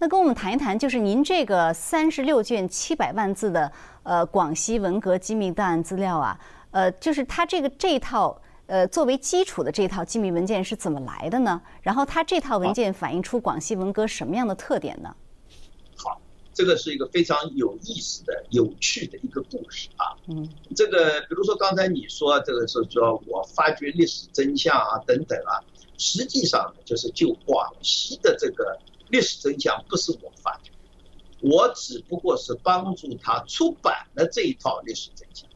那跟我们谈一谈，就是您这个三十六卷七百万字的呃广西文革机密档案资料啊，呃，就是它这个这一套呃作为基础的这套机密文件是怎么来的呢？然后它这套文件反映出广西文革什么样的特点呢？好，这个是一个非常有意思的、有趣的一个故事啊。嗯，这个比如说刚才你说这个是说我发掘历史真相啊等等啊。实际上呢，就是就广西的这个历史真相，不是我发掘，我只不过是帮助他出版了这一套历史真相。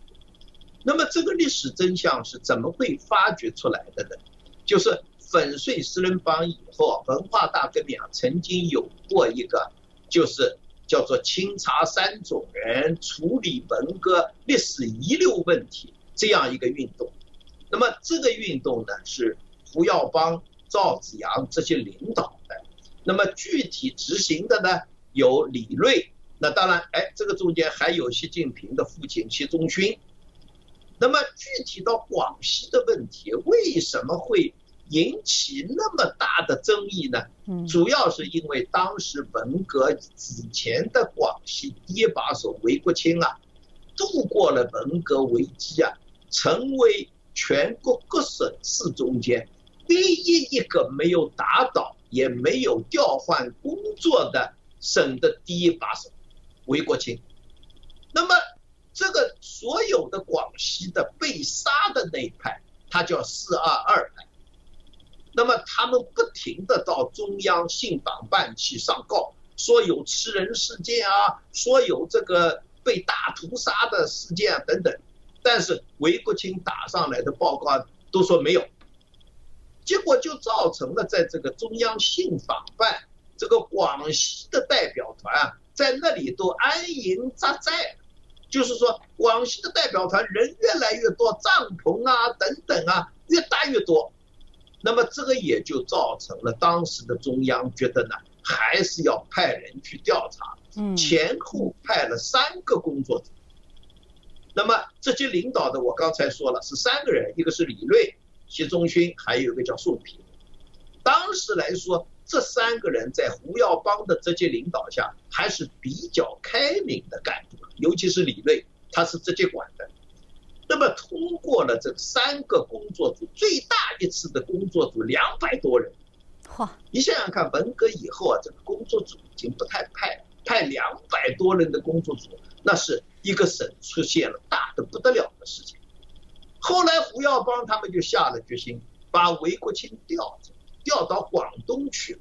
那么这个历史真相是怎么会发掘出来的呢？就是粉碎四人帮以后，文化大革命啊，曾经有过一个，就是叫做清查三种人、处理文革历史遗留问题这样一个运动。那么这个运动呢是。胡耀邦、赵紫阳这些领导，那么具体执行的呢有李瑞，那当然，哎，这个中间还有习近平的父亲习仲勋。那么具体到广西的问题，为什么会引起那么大的争议呢？嗯，主要是因为当时文革之前的广西第一把手韦国清啊，度过了文革危机啊，成为全国各省市中间。唯一一个没有打倒也没有调换工作的省的第一把手，韦国清。那么这个所有的广西的被杀的那一派，他叫四二二派。那么他们不停的到中央信访办去上告，说有吃人事件啊，说有这个被大屠杀的事件啊等等。但是韦国清打上来的报告都说没有。结果就造成了，在这个中央信访办，这个广西的代表团啊，在那里都安营扎寨，就是说，广西的代表团人越来越多，帐篷啊等等啊，越搭越多。那么这个也就造成了当时的中央觉得呢，还是要派人去调查。嗯，前后派了三个工作组。那么这些领导的，我刚才说了是三个人，一个是李瑞。习仲勋还有一个叫宋平，当时来说，这三个人在胡耀邦的直接领导下，还是比较开明的干部，尤其是李瑞，他是直接管的。那么通过了这三个工作组，最大一次的工作组两百多人，哇！你想想看，文革以后啊，这个工作组已经不太派，派两百多人的工作组，那是一个省出现了大的不得了的事情。后来胡耀邦他们就下了决心，把韦国清调走，调到广东去了。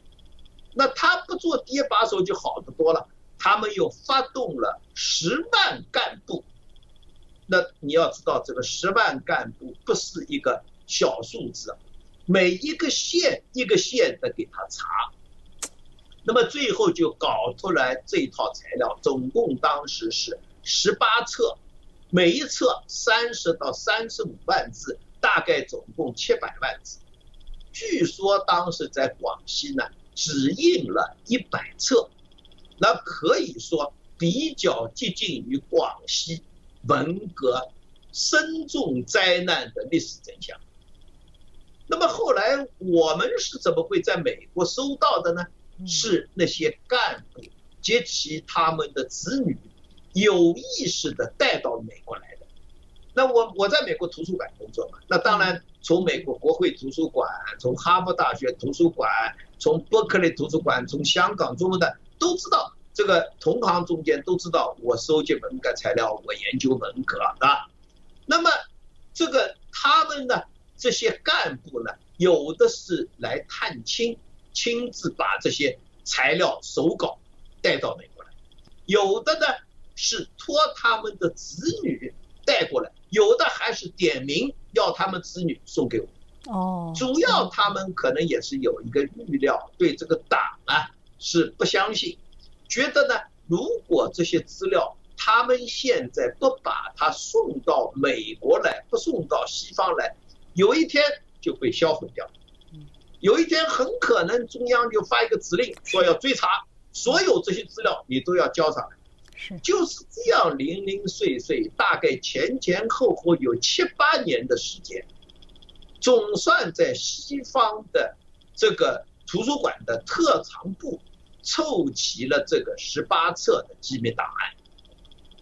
那他不做第一把手就好得多了。他们又发动了十万干部。那你要知道，这个十万干部不是一个小数字，每一个县一个县的给他查。那么最后就搞出来这套材料，总共当时是十八册。每一册三十到三十五万字，大概总共七百万字。据说当时在广西呢，只印了一百册，那可以说比较接近于广西文革深重灾难的历史真相。那么后来我们是怎么会在美国收到的呢？是那些干部及其他们的子女。有意识的带到美国来的，那我我在美国图书馆工作嘛，那当然从美国国会图书馆，从哈佛大学图书馆，从伯克利图书馆，从香港中文的都知道，这个同行中间都知道我收集文革材料，我研究文革啊。那么这个他们呢，这些干部呢，有的是来探亲，亲自把这些材料手稿带到美国来，有的呢。是托他们的子女带过来，有的还是点名要他们子女送给我。哦，主要他们可能也是有一个预料，对这个党啊是不相信，觉得呢，如果这些资料他们现在不把它送到美国来，不送到西方来，有一天就会销毁掉。有一天很可能中央就发一个指令，说要追查所有这些资料，你都要交上来。就是这样零零碎碎，大概前前后后有七八年的时间，总算在西方的这个图书馆的特长部凑齐了这个十八册的机密档案，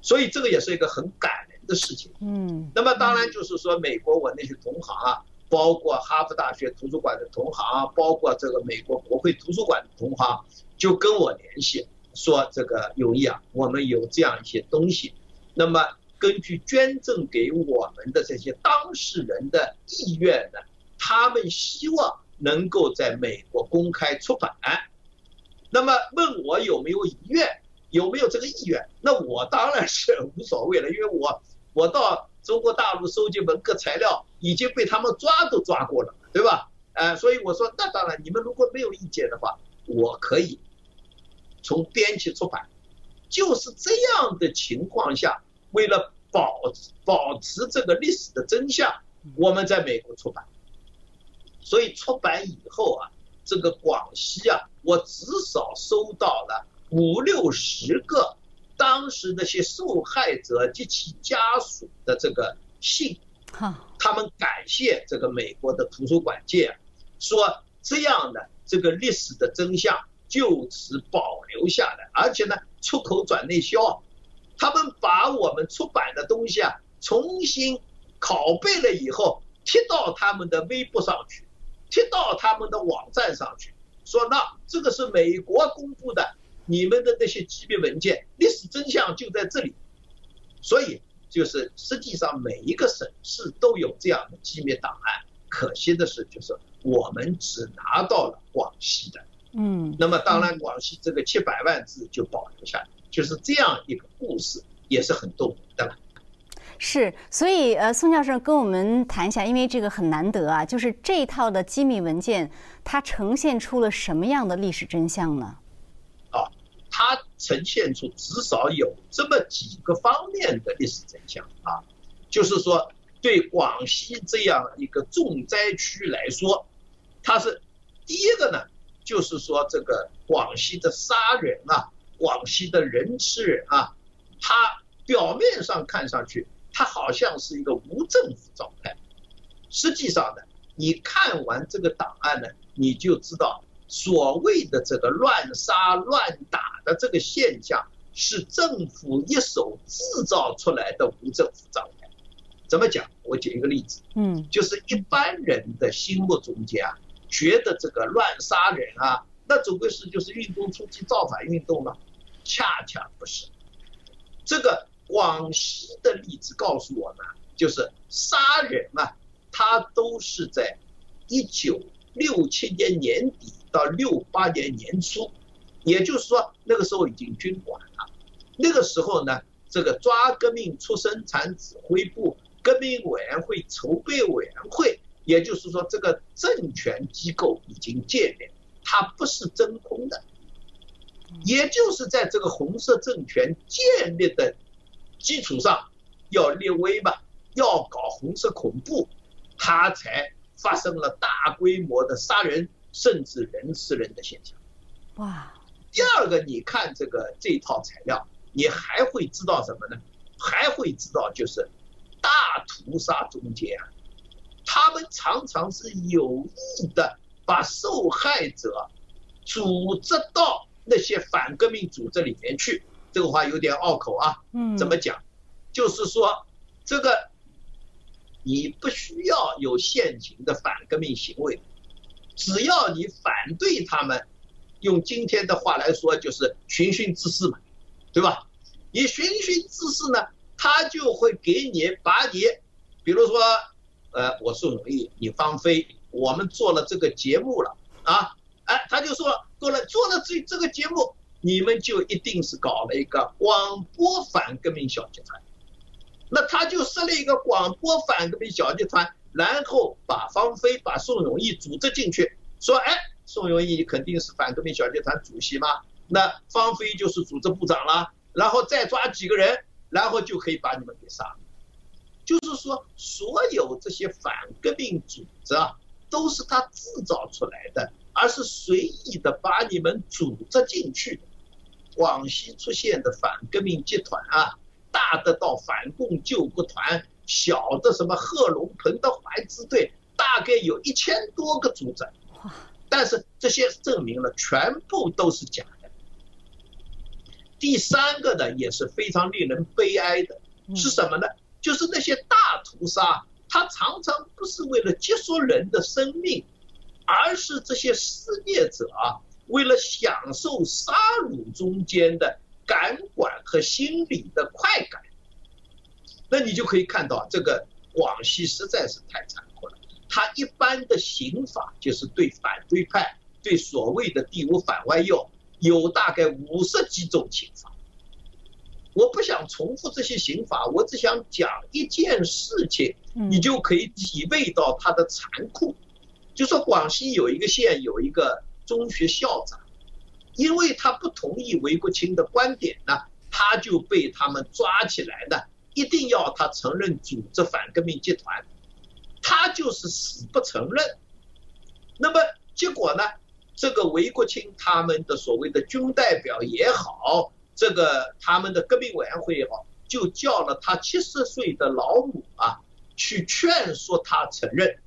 所以这个也是一个很感人的事情。嗯，那么当然就是说，美国我那些同行啊，包括哈佛大学图书馆的同行，包括这个美国国会图书馆的同行，就跟我联系说，这个永义啊，我们有这样一些东西，那么根据捐赠给我们的这些当事人的意愿呢，他们希望能够在美国公开出版。那么问我有没有意愿，有没有这个意愿？那我当然是无所谓了，因为我我到中国大陆收集文革材料已经被他们抓都抓过了，对吧？呃，所以我说那当然，你们如果没有意见的话，我可以从编辑出版。就是这样的情况下，为了保保持这个历史的真相，我们在美国出版。所以出版以后啊。这个广西啊，我至少收到了五六十个当时那些受害者及其家属的这个信，他们感谢这个美国的图书馆界，说这样的这个历史的真相就此保留下来，而且呢出口转内销，他们把我们出版的东西啊重新拷贝了以后贴到他们的微博上去。贴到他们的网站上去，说那这个是美国公布的，你们的那些机密文件，历史真相就在这里。所以就是实际上每一个省市都有这样的机密档案，可惜的是就是我们只拿到了广西的，嗯，那么当然广西这个七百万字就保留下来，就是这样一个故事，也是很动人的。是，所以呃，宋教授跟我们谈一下，因为这个很难得啊，就是这一套的机密文件，它呈现出了什么样的历史真相呢？啊，它呈现出至少有这么几个方面的历史真相啊，就是说，对广西这样一个重灾区来说，它是第一个呢，就是说这个广西的杀人啊，广西的人吃人啊，它表面上看上去。它好像是一个无政府状态，实际上呢，你看完这个档案呢，你就知道所谓的这个乱杀乱打的这个现象是政府一手制造出来的无政府状态。怎么讲？我举一个例子，嗯，就是一般人的心目中间啊，觉得这个乱杀人啊，那总归是就是运动初期造反运动了，恰恰不是，这个。广西的例子告诉我们，就是杀人啊，他都是在一九六七年年底到六八年年初，也就是说那个时候已经军管了。那个时候呢，这个抓革命出生产指挥部、革命委员会筹备委员会，也就是说这个政权机构已经建立，它不是真空的，也就是在这个红色政权建立的。基础上要立威吧，要搞红色恐怖，它才发生了大规模的杀人，甚至人吃人的现象。哇！第二个，你看这个这套材料，你还会知道什么呢？还会知道就是大屠杀中间啊，他们常常是有意的把受害者组织到那些反革命组织里面去。这个话有点拗口啊，嗯，怎么讲？就是说，这个你不需要有现行的反革命行为，只要你反对他们，用今天的话来说就是循循滋事嘛，对吧？你循循滋事呢，他就会给你把你，比如说，呃，我宋永义，你方飞，我们做了这个节目了啊，哎，他就说做了做了这这个节目。你们就一定是搞了一个广播反革命小集团，那他就设立一个广播反革命小集团，然后把方飞、把宋永义组织进去，说，哎，宋永义肯定是反革命小集团主席嘛，那方飞就是组织部长了，然后再抓几个人，然后就可以把你们给杀了。就是说，所有这些反革命组织啊，都是他制造出来的，而是随意的把你们组织进去。广西出现的反革命集团啊，大的到反共救国团，小的什么贺龙彭德怀支队，大概有一千多个组织。但是这些证明了全部都是假的，第三个呢也是非常令人悲哀的，是什么呢？就是那些大屠杀，它常常不是为了结束人的生命，而是这些施虐者啊，为了享受杀戮中间的感官和心理的快感。那你就可以看到，这个广西实在是太残酷了。他一般的刑法就是对反对派、对所谓的第五反外右，有大概五十几种刑法。我不想重复这些刑法，我只想讲一件事情，你就可以体味到它的残酷。就说广西有一个县有一个中学校长，因为他不同意韦国清的观点呢，他就被他们抓起来呢，一定要他承认组织反革命集团，他就是死不承认。那么结果呢，这个韦国清他们的所谓的军代表也好。这个他们的革命委员会也好，就叫了他七十岁的老母啊，去劝说他承认。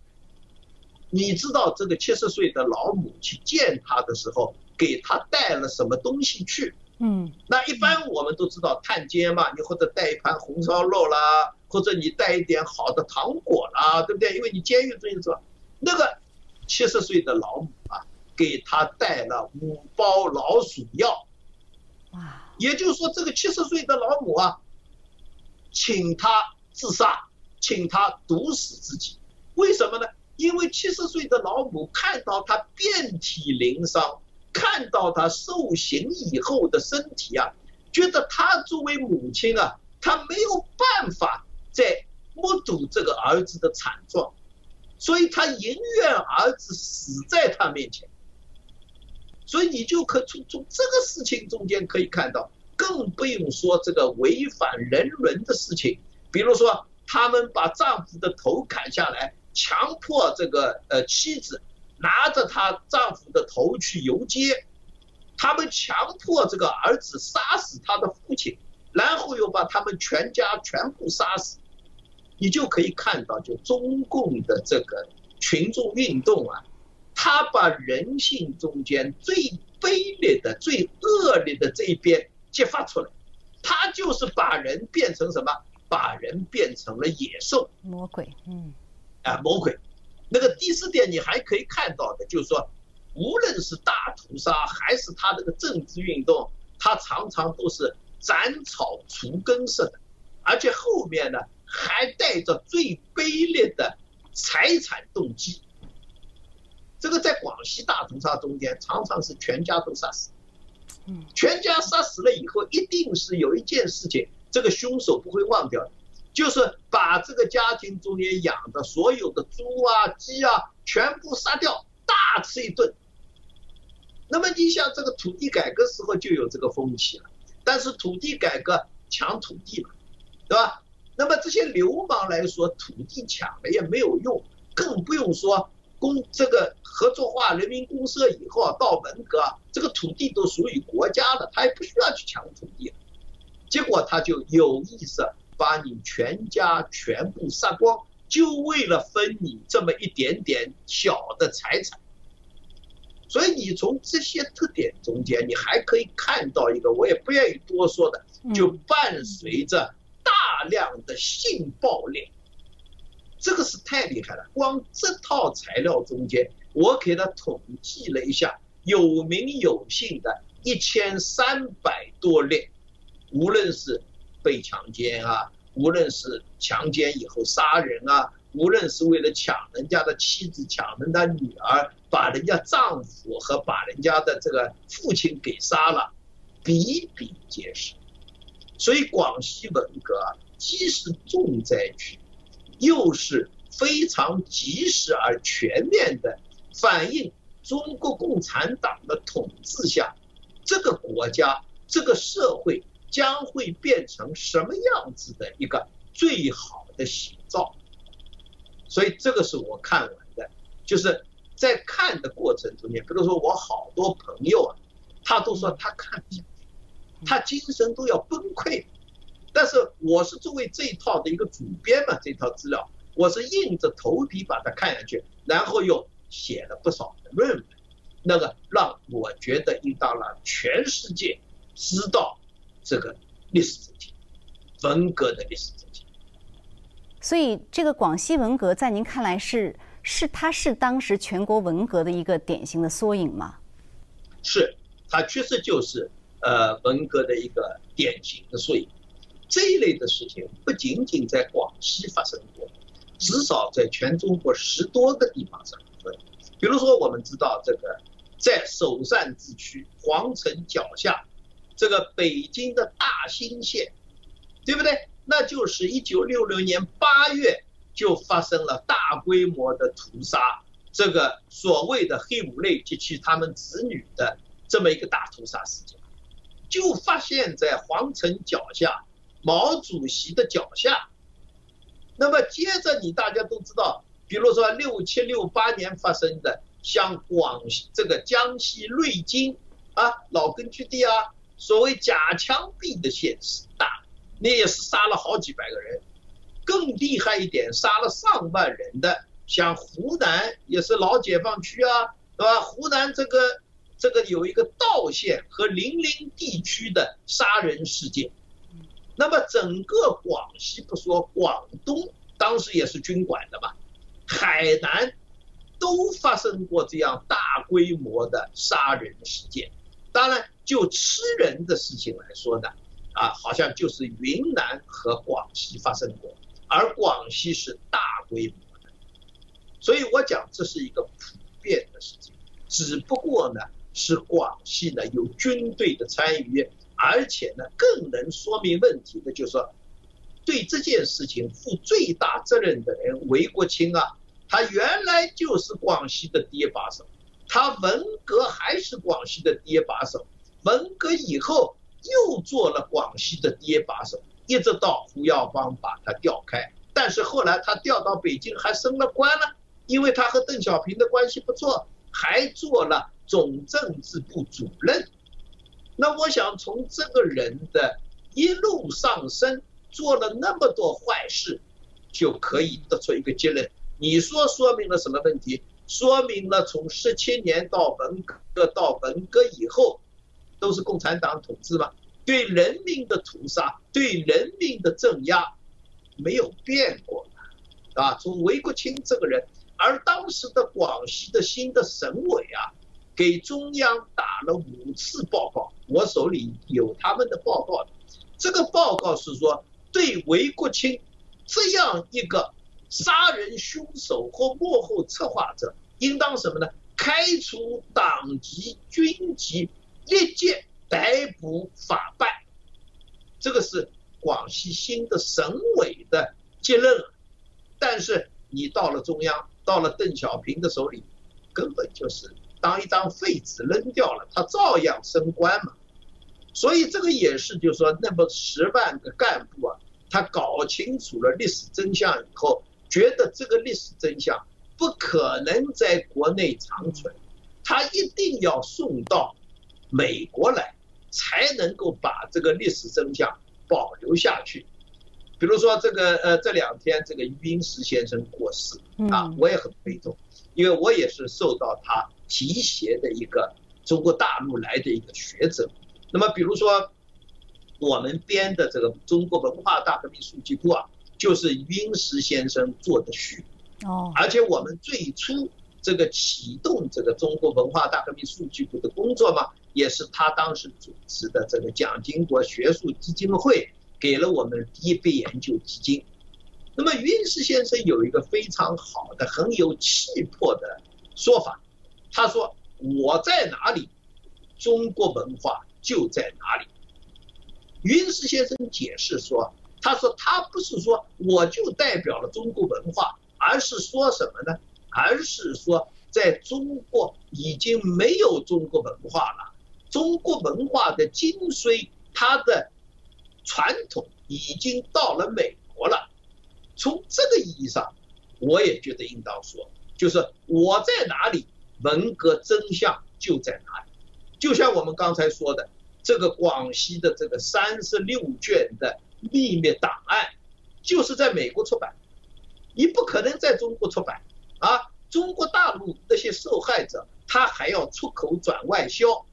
你知道这个七十岁的老母去见他的时候，给他带了什么东西去？嗯，那一般我们都知道探监嘛，你或者带一盘红烧肉啦，或者你带一点好的糖果啦，对不对？因为你监狱中是吧？那个七十岁的老母啊，给他带了五包老鼠药。也就是说，这个七十岁的老母啊，请他自杀，请他毒死自己。为什么呢？因为七十岁的老母看到他遍体鳞伤，看到他受刑以后的身体啊，觉得他作为母亲啊，他没有办法再目睹这个儿子的惨状，所以他宁愿儿子死在他面前。所以你就可从从这个事情中间可以看到，更不用说这个违反人伦的事情，比如说他们把丈夫的头砍下来，强迫这个呃妻子拿着她丈夫的头去游街，他们强迫这个儿子杀死他的父亲，然后又把他们全家全部杀死，你就可以看到，就中共的这个群众运动啊。他把人性中间最卑劣的、最恶劣的这一边激发出来，他就是把人变成什么？把人变成了野兽、魔鬼。嗯，啊，魔鬼。那个第四点，你还可以看到的，就是说，无论是大屠杀还是他这个政治运动，他常常都是斩草除根式的，而且后面呢还带着最卑劣的财产动机。这个在广西大屠杀中间，常常是全家都杀死。嗯，全家杀死了以后，一定是有一件事情，这个凶手不会忘掉，就是把这个家庭中间养的所有的猪啊、鸡啊，全部杀掉，大吃一顿。那么你像这个土地改革时候就有这个风气了，但是土地改革抢土地嘛，对吧？那么这些流氓来说，土地抢了也没有用，更不用说。公这个合作化人民公社以后啊，到文革，这个土地都属于国家的，他也不需要去抢土地，结果他就有意识把你全家全部杀光，就为了分你这么一点点小的财产。所以你从这些特点中间，你还可以看到一个，我也不愿意多说的，就伴随着大量的性暴力。这个是太厉害了，光这套材料中间，我给他统计了一下，有名有姓的一千三百多例，无论是被强奸啊，无论是强奸以后杀人啊，无论是为了抢人家的妻子、抢人家女儿，把人家丈夫和把人家的这个父亲给杀了，比比皆是。所以广西文革既是重灾区。又是非常及时而全面的反映中国共产党的统治下，这个国家、这个社会将会变成什么样子的一个最好的写照。所以这个是我看完的，就是在看的过程中间，比如说我好多朋友啊，他都说他看不下去，他精神都要崩溃。但是我是作为这一套的一个主编嘛，这套资料我是硬着头皮把它看下去，然后又写了不少的论文，那个让我觉得应当让全世界知道这个历史真相，文革的历史真相。所以，这个广西文革在您看来是是它是当时全国文革的一个典型的缩影吗？是，它确实就是呃文革的一个典型的缩影。这一类的事情不仅仅在广西发生过，至少在全中国十多个地方上生。比如说，我们知道这个在首善之区皇城脚下，这个北京的大兴县，对不对？那就是一九六六年八月就发生了大规模的屠杀，这个所谓的黑五类及其他们子女的这么一个大屠杀事件，就发现在皇城脚下。毛主席的脚下，那么接着你大家都知道，比如说六七六八年发生的，像广西这个江西瑞金啊老根据地啊，所谓假枪毙的现实大，那也是杀了好几百个人，更厉害一点，杀了上万人的，像湖南也是老解放区啊，对吧？湖南这个这个有一个道县和零陵地区的杀人事件。那么整个广西不说，广东当时也是军管的嘛，海南都发生过这样大规模的杀人事件。当然，就吃人的事情来说呢，啊，好像就是云南和广西发生过，而广西是大规模的。所以我讲这是一个普遍的事情，只不过呢是广西呢有军队的参与。而且呢，更能说明问题的，就是说，对这件事情负最大责任的人韦国清啊，他原来就是广西的第一把手，他文革还是广西的第一把手，文革以后又做了广西的第一把手，一直到胡耀邦把他调开，但是后来他调到北京还升了官了，因为他和邓小平的关系不错，还做了总政治部主任。那我想从这个人的一路上升，做了那么多坏事，就可以得出一个结论。你说说明了什么问题？说明了从十七年到文革到文革以后，都是共产党统治吗？对人民的屠杀，对人民的镇压，没有变过，啊，从韦国清这个人，而当时的广西的新的省委啊。给中央打了五次报告，我手里有他们的报告。这个报告是说，对韦国清这样一个杀人凶手或幕后策划者，应当什么呢？开除党籍、军籍，立即逮捕法办。这个是广西新的省委的结论。但是你到了中央，到了邓小平的手里，根本就是。当一张废纸扔掉了，他照样升官嘛。所以这个也是，就是说，那么十万个干部啊，他搞清楚了历史真相以后，觉得这个历史真相不可能在国内长存，他一定要送到美国来，才能够把这个历史真相保留下去。比如说这个呃，这两天这个于英时先生过世啊，我也很悲痛，因为我也是受到他。提携的一个中国大陆来的一个学者，那么比如说我们编的这个中国文化大革命数据库啊，就是殷实先生做的序，哦，而且我们最初这个启动这个中国文化大革命数据库的工作嘛，也是他当时主持的这个蒋经国学术基金会给了我们第一笔研究基金。那么殷石先生有一个非常好的、很有气魄的说法。他说：“我在哪里，中国文化就在哪里。”云石先生解释说：“他说他不是说我就代表了中国文化，而是说什么呢？而是说在中国已经没有中国文化了，中国文化的精髓，它的传统已经到了美国了。从这个意义上，我也觉得应当说，就是我在哪里。”文革真相就在哪里？就像我们刚才说的，这个广西的这个三十六卷的秘密档案，就是在美国出版，你不可能在中国出版啊！中国大陆那些受害者，他还要出口转外销，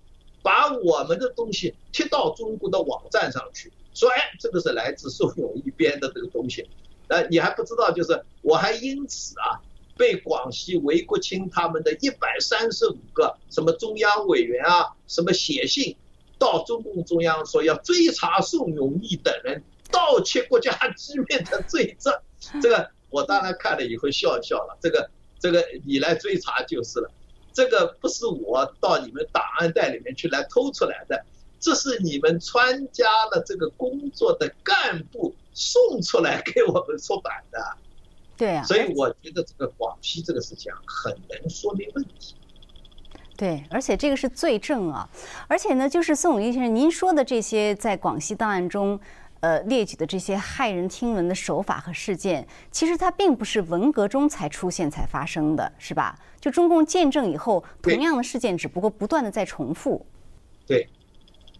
把我们的东西贴到中国的网站上去，说哎，这个是来自宋永一编的这个东西，呃，你还不知道，就是我还因此啊，被广西韦国清他们的一百三十五个什么中央委员啊，什么写信到中共中央说要追查宋永义等人盗窃国家机密的罪证，这个我当然看了以后笑笑了，这个这个你来追查就是了。这个不是我到你们档案袋里面去来偷出来的，这是你们参加了这个工作的干部送出来给我们出版的。对啊，所以我觉得这个广西这个事情啊很能说明问题。对，而且这个是罪证啊，而且呢，就是宋永义先生您说的这些在广西档案中。呃，列举的这些骇人听闻的手法和事件，其实它并不是文革中才出现才发生的，是吧？就中共建政以后，同样的事件只不过不断的在重复。对，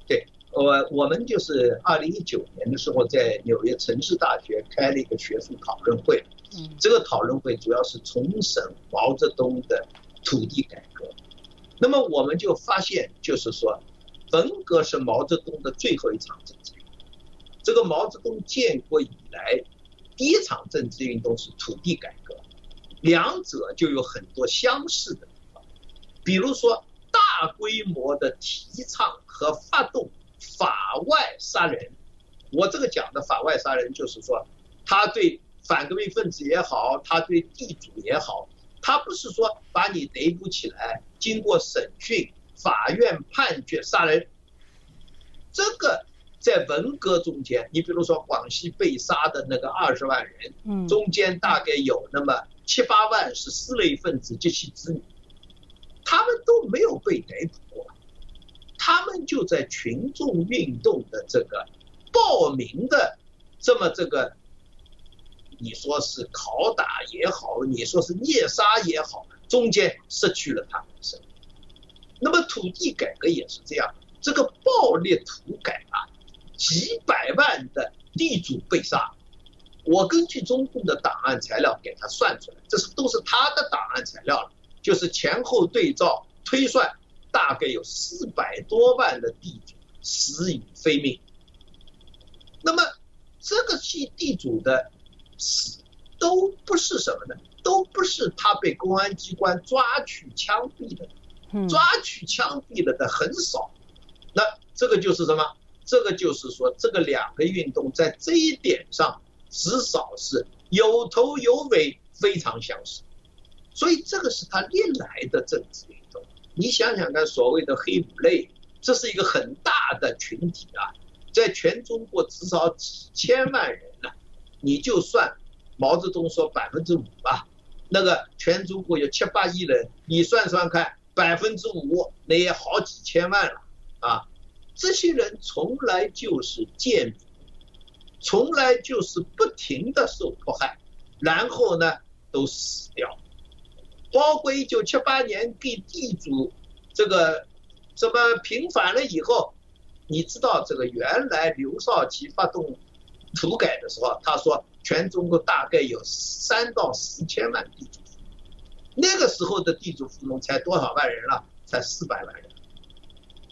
对，我我们就是二零一九年的时候，在纽约城市大学开了一个学术讨论会，这个讨论会主要是重审毛泽东的土地改革。那么我们就发现，就是说，文革是毛泽东的最后一场政治运动。这个毛泽东建国以来，第一场政治运动是土地改革，两者就有很多相似的地方，比如说大规模的提倡和发动法外杀人。我这个讲的法外杀人，就是说他对反革命分子也好，他对地主也好，他不是说把你逮捕起来，经过审讯，法院判决杀人，这个。在文革中间，你比如说广西被杀的那个二十万人，嗯，中间大概有那么七八万是四类分子及其子女，他们都没有被逮捕过，他们就在群众运动的这个报名的这么这个，你说是拷打也好，你说是虐杀也好，中间失去了他们的生命。那么土地改革也是这样，这个暴力土改啊。几百万的地主被杀，我根据中共的档案材料给他算出来，这是都是他的档案材料了，就是前后对照推算，大概有四百多万的地主死于非命。那么这个系地主的都不是什么呢？都不是他被公安机关抓去枪毙的，抓去枪毙了的很少。那这个就是什么？这个就是说，这个两个运动在这一点上至少是有头有尾，非常相似。所以这个是他历来的政治运动。你想想看，所谓的黑五类，这是一个很大的群体啊，在全中国至少几千万人呢。你就算毛泽东说百分之五吧，那个全中国有七八亿人，你算算看，百分之五那也好几千万了啊。这些人从来就是贱民，从来就是不停的受迫害，然后呢都死掉。包括一九七八年给地主这个什么平反了以后，你知道这个原来刘少奇发动土改的时候，他说全中国大概有三到四千万地主，那个时候的地主富农才多少万人了？才四百万人，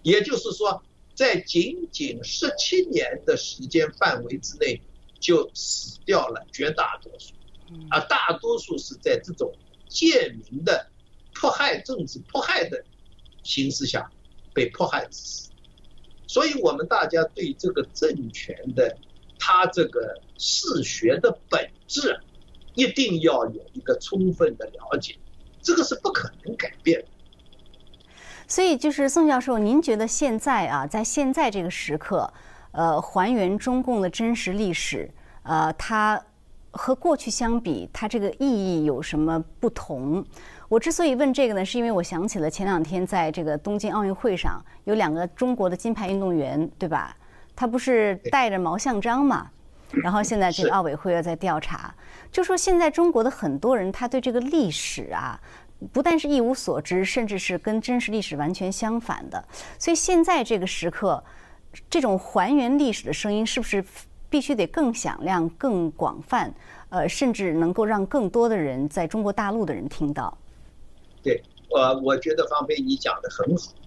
也就是说。在仅仅十七年的时间范围之内，就死掉了绝大多数，而大多数是在这种贱民的迫害、政治迫害的形势下被迫害致死。所以，我们大家对这个政权的他这个嗜血的本质，一定要有一个充分的了解，这个是不可能改变的。所以，就是宋教授，您觉得现在啊，在现在这个时刻，呃，还原中共的真实历史，呃，它和过去相比，它这个意义有什么不同？我之所以问这个呢，是因为我想起了前两天在这个东京奥运会上，有两个中国的金牌运动员，对吧？他不是带着毛像章嘛？然后现在这个奥委会又在调查，就说现在中国的很多人，他对这个历史啊。不但是一无所知，甚至是跟真实历史完全相反的。所以现在这个时刻，这种还原历史的声音是不是必须得更响亮、更广泛？呃，甚至能够让更多的人在中国大陆的人听到？对，呃，我觉得方飞你讲的很好啊。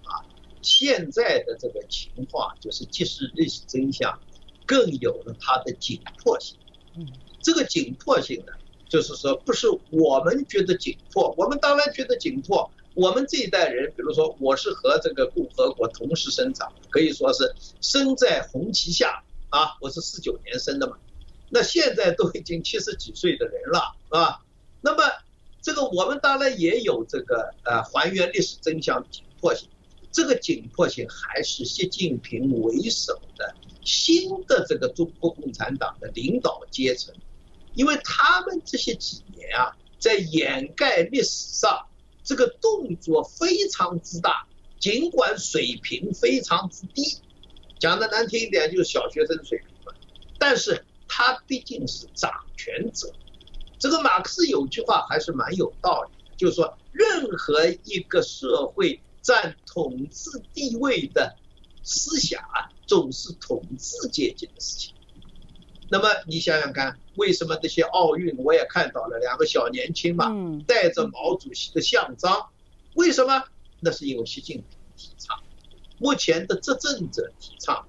现在的这个情况就是揭示历史真相，更有了它的紧迫性。嗯，这个紧迫性呢，就是说不是我们觉得紧迫，我们当然觉得紧迫。我们这一代人，比如说我是和这个共和国同时生长，可以说是生在红旗下啊。我是四九年生的嘛，那现在都已经七十几岁的人了，是吧？那么这个我们当然也有这个呃还原历史真相紧迫性。这个紧迫性还是习近平为首的新的这个中国共产党的领导阶层，因为他们这些几年啊，在掩盖历史上这个动作非常之大，尽管水平非常之低，讲的难听一点就是小学生水平嘛，但是他毕竟是掌权者。这个马克思有句话还是蛮有道理的，就是说任何一个社会。占统治地位的思想啊，总是统治阶级的事情。那么你想想看，为什么这些奥运我也看到了两个小年轻嘛，带着毛主席的像章？为什么？那是因为习近平提倡，目前的执政者提倡。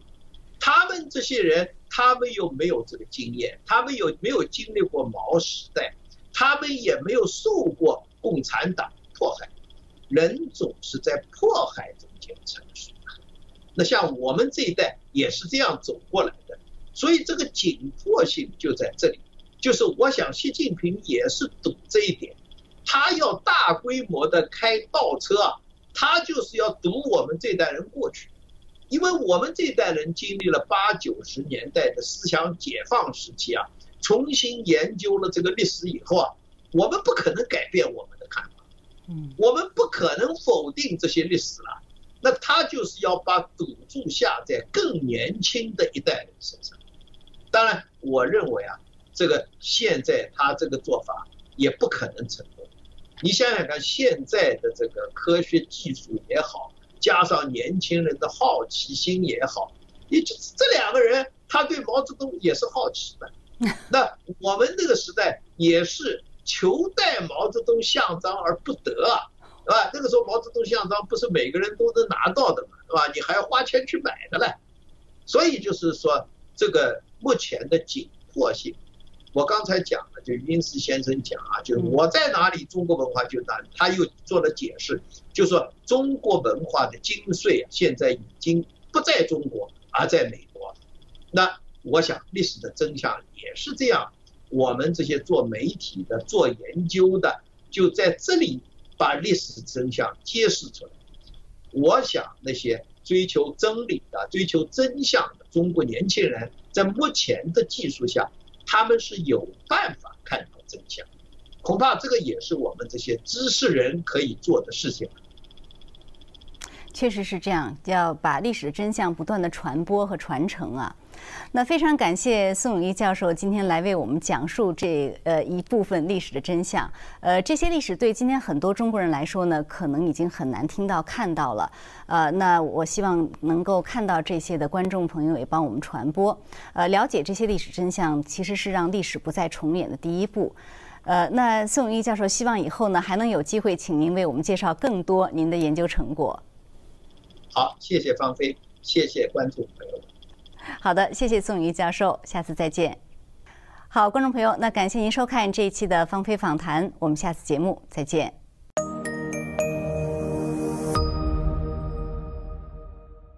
他们这些人，他们又没有这个经验，他们有没有经历过毛时代？他们也没有受过共产党迫害。人总是在迫害中间成熟的，那像我们这一代也是这样走过来的，所以这个紧迫性就在这里。就是我想习近平也是赌这一点，他要大规模的开倒车啊，他就是要堵我们这代人过去，因为我们这代人经历了八九十年代的思想解放时期啊，重新研究了这个历史以后啊，我们不可能改变我们。我们不可能否定这些历史了，那他就是要把赌注下在更年轻的一代人身上。当然，我认为啊，这个现在他这个做法也不可能成功。你想想看，现在的这个科学技术也好，加上年轻人的好奇心也好，也就是这两个人，他对毛泽东也是好奇的。那我们那个时代也是。求戴毛泽东像章而不得啊，对吧？那个时候毛泽东像章不是每个人都能拿到的嘛，对吧？你还要花钱去买的嘞。所以就是说，这个目前的紧迫性，我刚才讲了，就殷思先生讲啊，就是我在哪里，中国文化就哪里。他又做了解释，就说中国文化的精髓啊现在已经不在中国，而在美国。那我想历史的真相也是这样。我们这些做媒体的、做研究的，就在这里把历史真相揭示出来。我想那些追求真理的、追求真相的中国年轻人，在目前的技术下，他们是有办法看到真相。恐怕这个也是我们这些知识人可以做的事情。确实是这样，要把历史的真相不断的传播和传承啊。那非常感谢宋永毅教授今天来为我们讲述这呃一部分历史的真相。呃，这些历史对今天很多中国人来说呢，可能已经很难听到看到了。呃，那我希望能够看到这些的观众朋友也帮我们传播。呃，了解这些历史真相，其实是让历史不再重演的第一步。呃，那宋永毅教授希望以后呢，还能有机会请您为我们介绍更多您的研究成果。好，谢谢方飞，谢谢观众朋友。好的，谢谢宋瑜教授，下次再见。好，观众朋友，那感谢您收看这一期的芳菲访谈，我们下次节目再见。